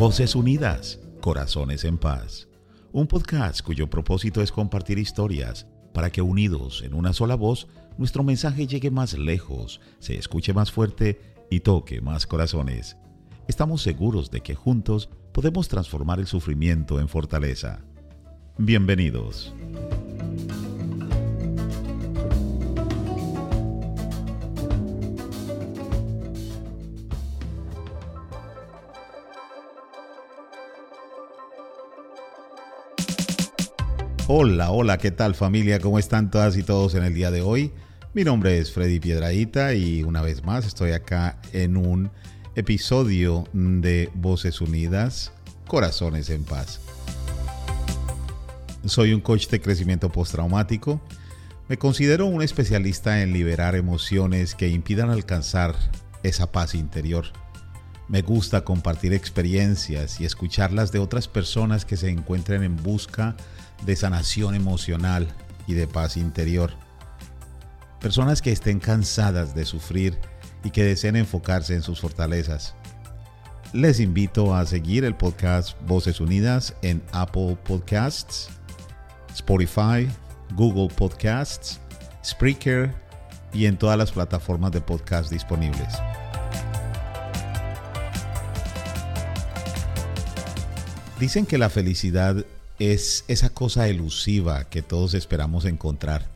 Voces Unidas, Corazones en Paz. Un podcast cuyo propósito es compartir historias para que unidos en una sola voz, nuestro mensaje llegue más lejos, se escuche más fuerte y toque más corazones. Estamos seguros de que juntos podemos transformar el sufrimiento en fortaleza. Bienvenidos. Hola, hola, ¿qué tal familia? ¿Cómo están todas y todos en el día de hoy? Mi nombre es Freddy Piedradita y una vez más estoy acá en un episodio de Voces Unidas, Corazones en Paz. Soy un coach de crecimiento postraumático. Me considero un especialista en liberar emociones que impidan alcanzar esa paz interior. Me gusta compartir experiencias y escucharlas de otras personas que se encuentren en busca de de sanación emocional y de paz interior. Personas que estén cansadas de sufrir y que deseen enfocarse en sus fortalezas. Les invito a seguir el podcast Voces Unidas en Apple Podcasts, Spotify, Google Podcasts, Spreaker y en todas las plataformas de podcast disponibles. Dicen que la felicidad es esa cosa elusiva que todos esperamos encontrar.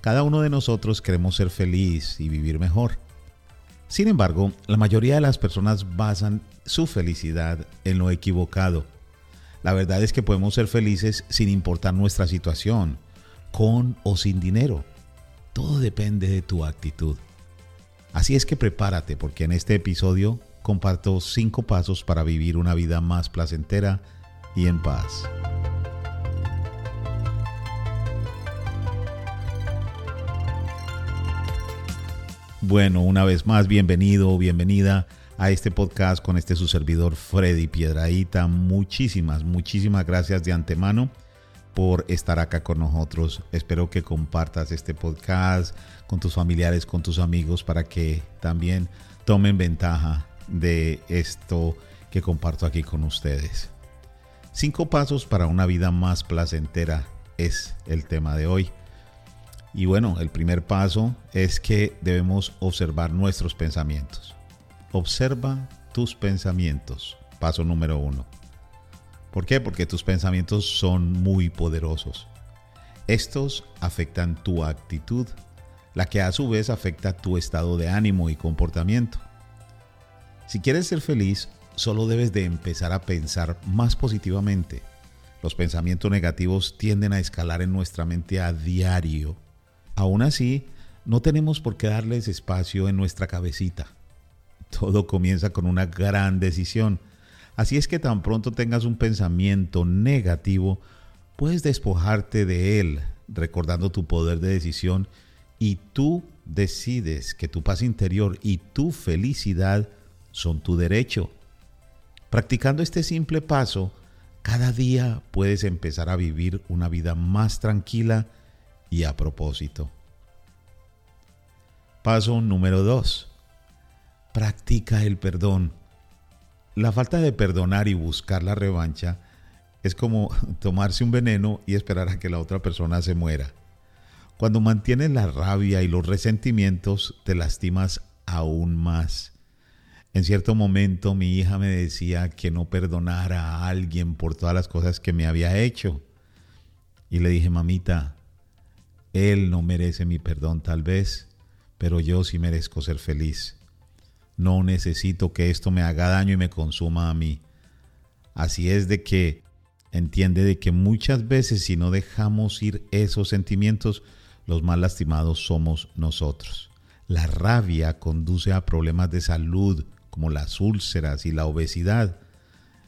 Cada uno de nosotros queremos ser feliz y vivir mejor. Sin embargo, la mayoría de las personas basan su felicidad en lo equivocado. La verdad es que podemos ser felices sin importar nuestra situación, con o sin dinero. Todo depende de tu actitud. Así es que prepárate porque en este episodio comparto cinco pasos para vivir una vida más placentera y en paz. Bueno, una vez más, bienvenido o bienvenida a este podcast con este su servidor Freddy Piedraíta. Muchísimas, muchísimas gracias de antemano por estar acá con nosotros. Espero que compartas este podcast con tus familiares, con tus amigos, para que también tomen ventaja de esto que comparto aquí con ustedes. Cinco pasos para una vida más placentera es el tema de hoy. Y bueno, el primer paso es que debemos observar nuestros pensamientos. Observa tus pensamientos. Paso número uno. ¿Por qué? Porque tus pensamientos son muy poderosos. Estos afectan tu actitud, la que a su vez afecta tu estado de ánimo y comportamiento. Si quieres ser feliz, solo debes de empezar a pensar más positivamente. Los pensamientos negativos tienden a escalar en nuestra mente a diario. Aún así, no tenemos por qué darles espacio en nuestra cabecita. Todo comienza con una gran decisión. Así es que tan pronto tengas un pensamiento negativo, puedes despojarte de él, recordando tu poder de decisión y tú decides que tu paz interior y tu felicidad son tu derecho. Practicando este simple paso, cada día puedes empezar a vivir una vida más tranquila y a propósito. Paso número 2. Practica el perdón. La falta de perdonar y buscar la revancha es como tomarse un veneno y esperar a que la otra persona se muera. Cuando mantienes la rabia y los resentimientos, te lastimas aún más. En cierto momento mi hija me decía que no perdonara a alguien por todas las cosas que me había hecho. Y le dije, mamita, él no merece mi perdón tal vez, pero yo sí merezco ser feliz. No necesito que esto me haga daño y me consuma a mí. Así es de que entiende de que muchas veces si no dejamos ir esos sentimientos, los más lastimados somos nosotros. La rabia conduce a problemas de salud, como las úlceras y la obesidad,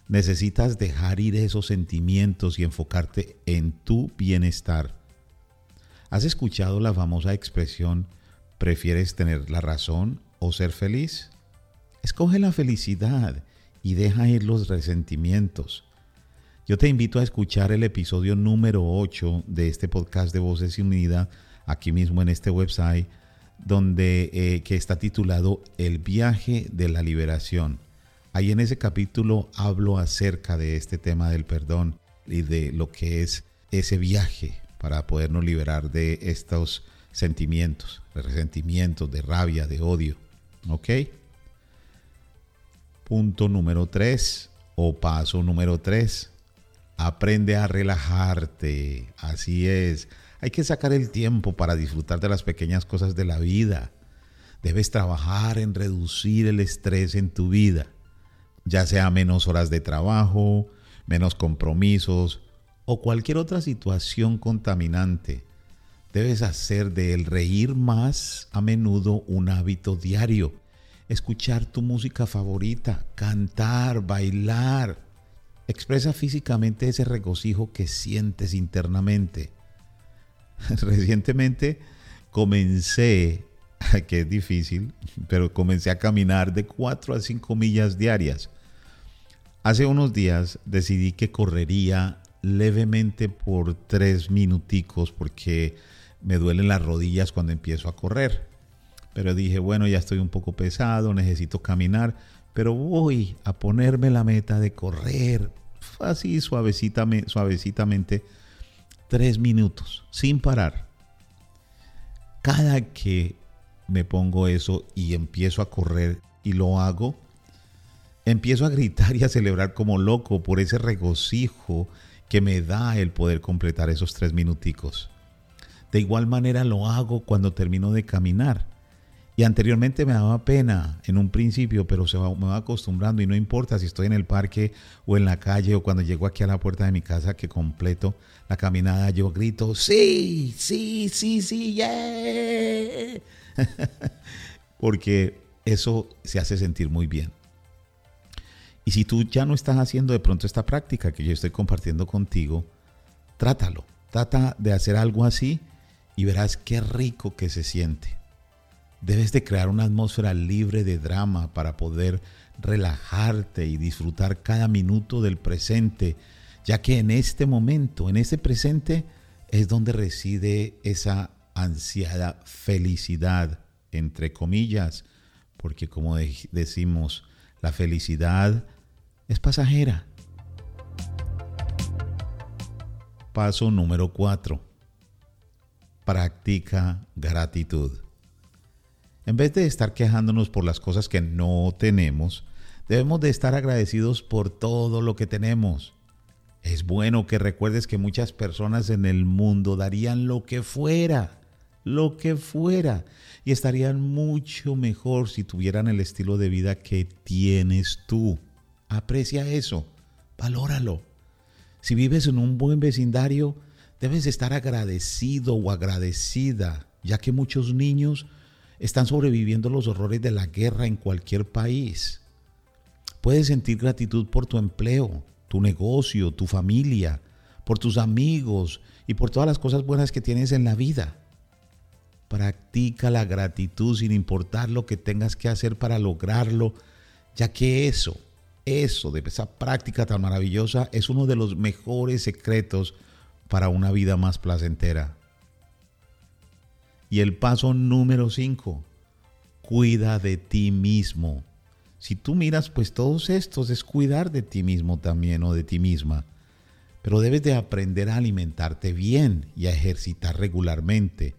necesitas dejar ir esos sentimientos y enfocarte en tu bienestar. ¿Has escuchado la famosa expresión ¿prefieres tener la razón o ser feliz? Escoge la felicidad y deja ir los resentimientos. Yo te invito a escuchar el episodio número 8 de este podcast de Voces Unidas aquí mismo en este website donde, eh, que está titulado El viaje de la liberación. Ahí en ese capítulo hablo acerca de este tema del perdón y de lo que es ese viaje para podernos liberar de estos sentimientos, de resentimientos, de rabia, de odio. ¿Ok? Punto número 3 o paso número 3. Aprende a relajarte. Así es. Hay que sacar el tiempo para disfrutar de las pequeñas cosas de la vida. Debes trabajar en reducir el estrés en tu vida, ya sea menos horas de trabajo, menos compromisos o cualquier otra situación contaminante. Debes hacer de el reír más a menudo un hábito diario. Escuchar tu música favorita, cantar, bailar. Expresa físicamente ese regocijo que sientes internamente. Recientemente comencé, que es difícil, pero comencé a caminar de 4 a 5 millas diarias. Hace unos días decidí que correría levemente por 3 minuticos porque me duelen las rodillas cuando empiezo a correr. Pero dije, bueno, ya estoy un poco pesado, necesito caminar, pero voy a ponerme la meta de correr así suavecitamente, suavecitamente tres minutos, sin parar. Cada que me pongo eso y empiezo a correr y lo hago, empiezo a gritar y a celebrar como loco por ese regocijo que me da el poder completar esos tres minuticos. De igual manera lo hago cuando termino de caminar. Y anteriormente me daba pena en un principio, pero se va, me va acostumbrando y no importa si estoy en el parque o en la calle o cuando llego aquí a la puerta de mi casa que completo la caminada, yo grito, sí, sí, sí, sí, yeah. Porque eso se hace sentir muy bien. Y si tú ya no estás haciendo de pronto esta práctica que yo estoy compartiendo contigo, trátalo. Trata de hacer algo así y verás qué rico que se siente. Debes de crear una atmósfera libre de drama para poder relajarte y disfrutar cada minuto del presente, ya que en este momento, en este presente, es donde reside esa ansiada felicidad, entre comillas, porque como decimos, la felicidad es pasajera. Paso número 4. Practica gratitud. En vez de estar quejándonos por las cosas que no tenemos, debemos de estar agradecidos por todo lo que tenemos. Es bueno que recuerdes que muchas personas en el mundo darían lo que fuera, lo que fuera, y estarían mucho mejor si tuvieran el estilo de vida que tienes tú. Aprecia eso, valóralo. Si vives en un buen vecindario, debes estar agradecido o agradecida, ya que muchos niños están sobreviviendo los horrores de la guerra en cualquier país. Puedes sentir gratitud por tu empleo, tu negocio, tu familia, por tus amigos y por todas las cosas buenas que tienes en la vida. Practica la gratitud sin importar lo que tengas que hacer para lograrlo, ya que eso, eso de esa práctica tan maravillosa es uno de los mejores secretos para una vida más placentera. Y el paso número 5, cuida de ti mismo. Si tú miras, pues todos estos es cuidar de ti mismo también o de ti misma. Pero debes de aprender a alimentarte bien y a ejercitar regularmente.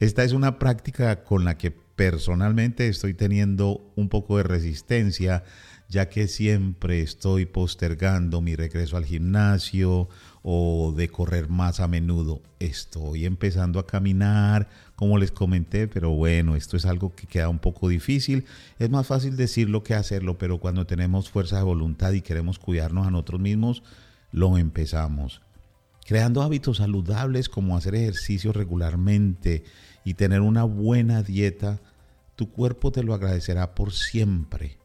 Esta es una práctica con la que personalmente estoy teniendo un poco de resistencia, ya que siempre estoy postergando mi regreso al gimnasio o de correr más a menudo. Estoy empezando a caminar, como les comenté, pero bueno, esto es algo que queda un poco difícil. Es más fácil decirlo que hacerlo, pero cuando tenemos fuerza de voluntad y queremos cuidarnos a nosotros mismos, lo empezamos. Creando hábitos saludables como hacer ejercicio regularmente y tener una buena dieta, tu cuerpo te lo agradecerá por siempre.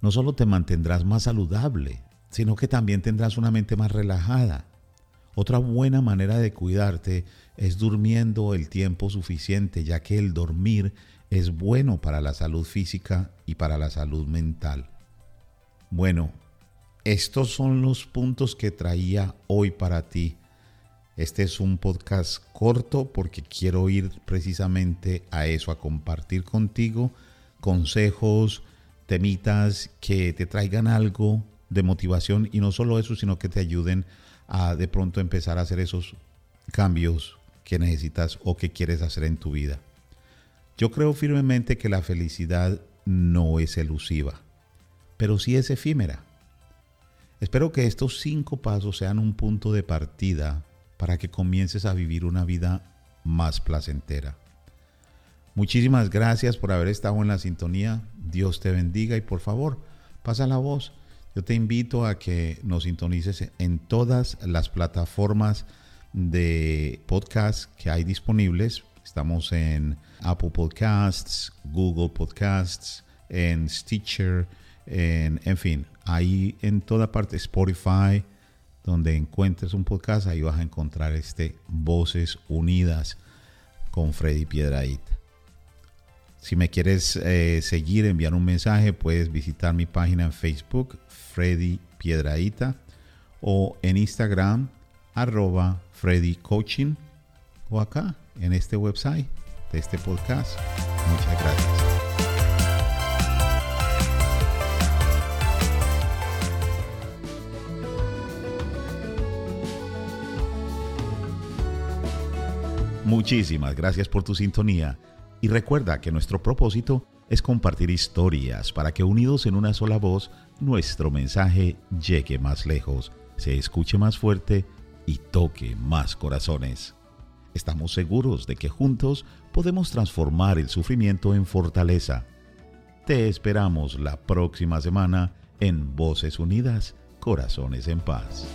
No solo te mantendrás más saludable, sino que también tendrás una mente más relajada otra buena manera de cuidarte es durmiendo el tiempo suficiente, ya que el dormir es bueno para la salud física y para la salud mental. Bueno, estos son los puntos que traía hoy para ti. Este es un podcast corto porque quiero ir precisamente a eso, a compartir contigo consejos, temitas que te traigan algo de motivación y no solo eso, sino que te ayuden a de pronto empezar a hacer esos cambios que necesitas o que quieres hacer en tu vida. Yo creo firmemente que la felicidad no es elusiva, pero sí es efímera. Espero que estos cinco pasos sean un punto de partida para que comiences a vivir una vida más placentera. Muchísimas gracias por haber estado en la sintonía. Dios te bendiga y por favor, pasa la voz. Yo te invito a que nos sintonices en todas las plataformas de podcast que hay disponibles. Estamos en Apple Podcasts, Google Podcasts, en Stitcher, en, en fin, ahí en toda parte, Spotify, donde encuentres un podcast, ahí vas a encontrar este Voces Unidas con Freddy Piedraíta. Si me quieres eh, seguir, enviar un mensaje, puedes visitar mi página en Facebook, Freddy Piedraíta, o en Instagram, arroba Freddy Coaching, o acá, en este website de este podcast. Muchas gracias. Muchísimas gracias por tu sintonía y recuerda que nuestro propósito es compartir historias para que unidos en una sola voz nuestro mensaje llegue más lejos, se escuche más fuerte y toque más corazones. Estamos seguros de que juntos podemos transformar el sufrimiento en fortaleza. Te esperamos la próxima semana en Voces Unidas, Corazones en Paz.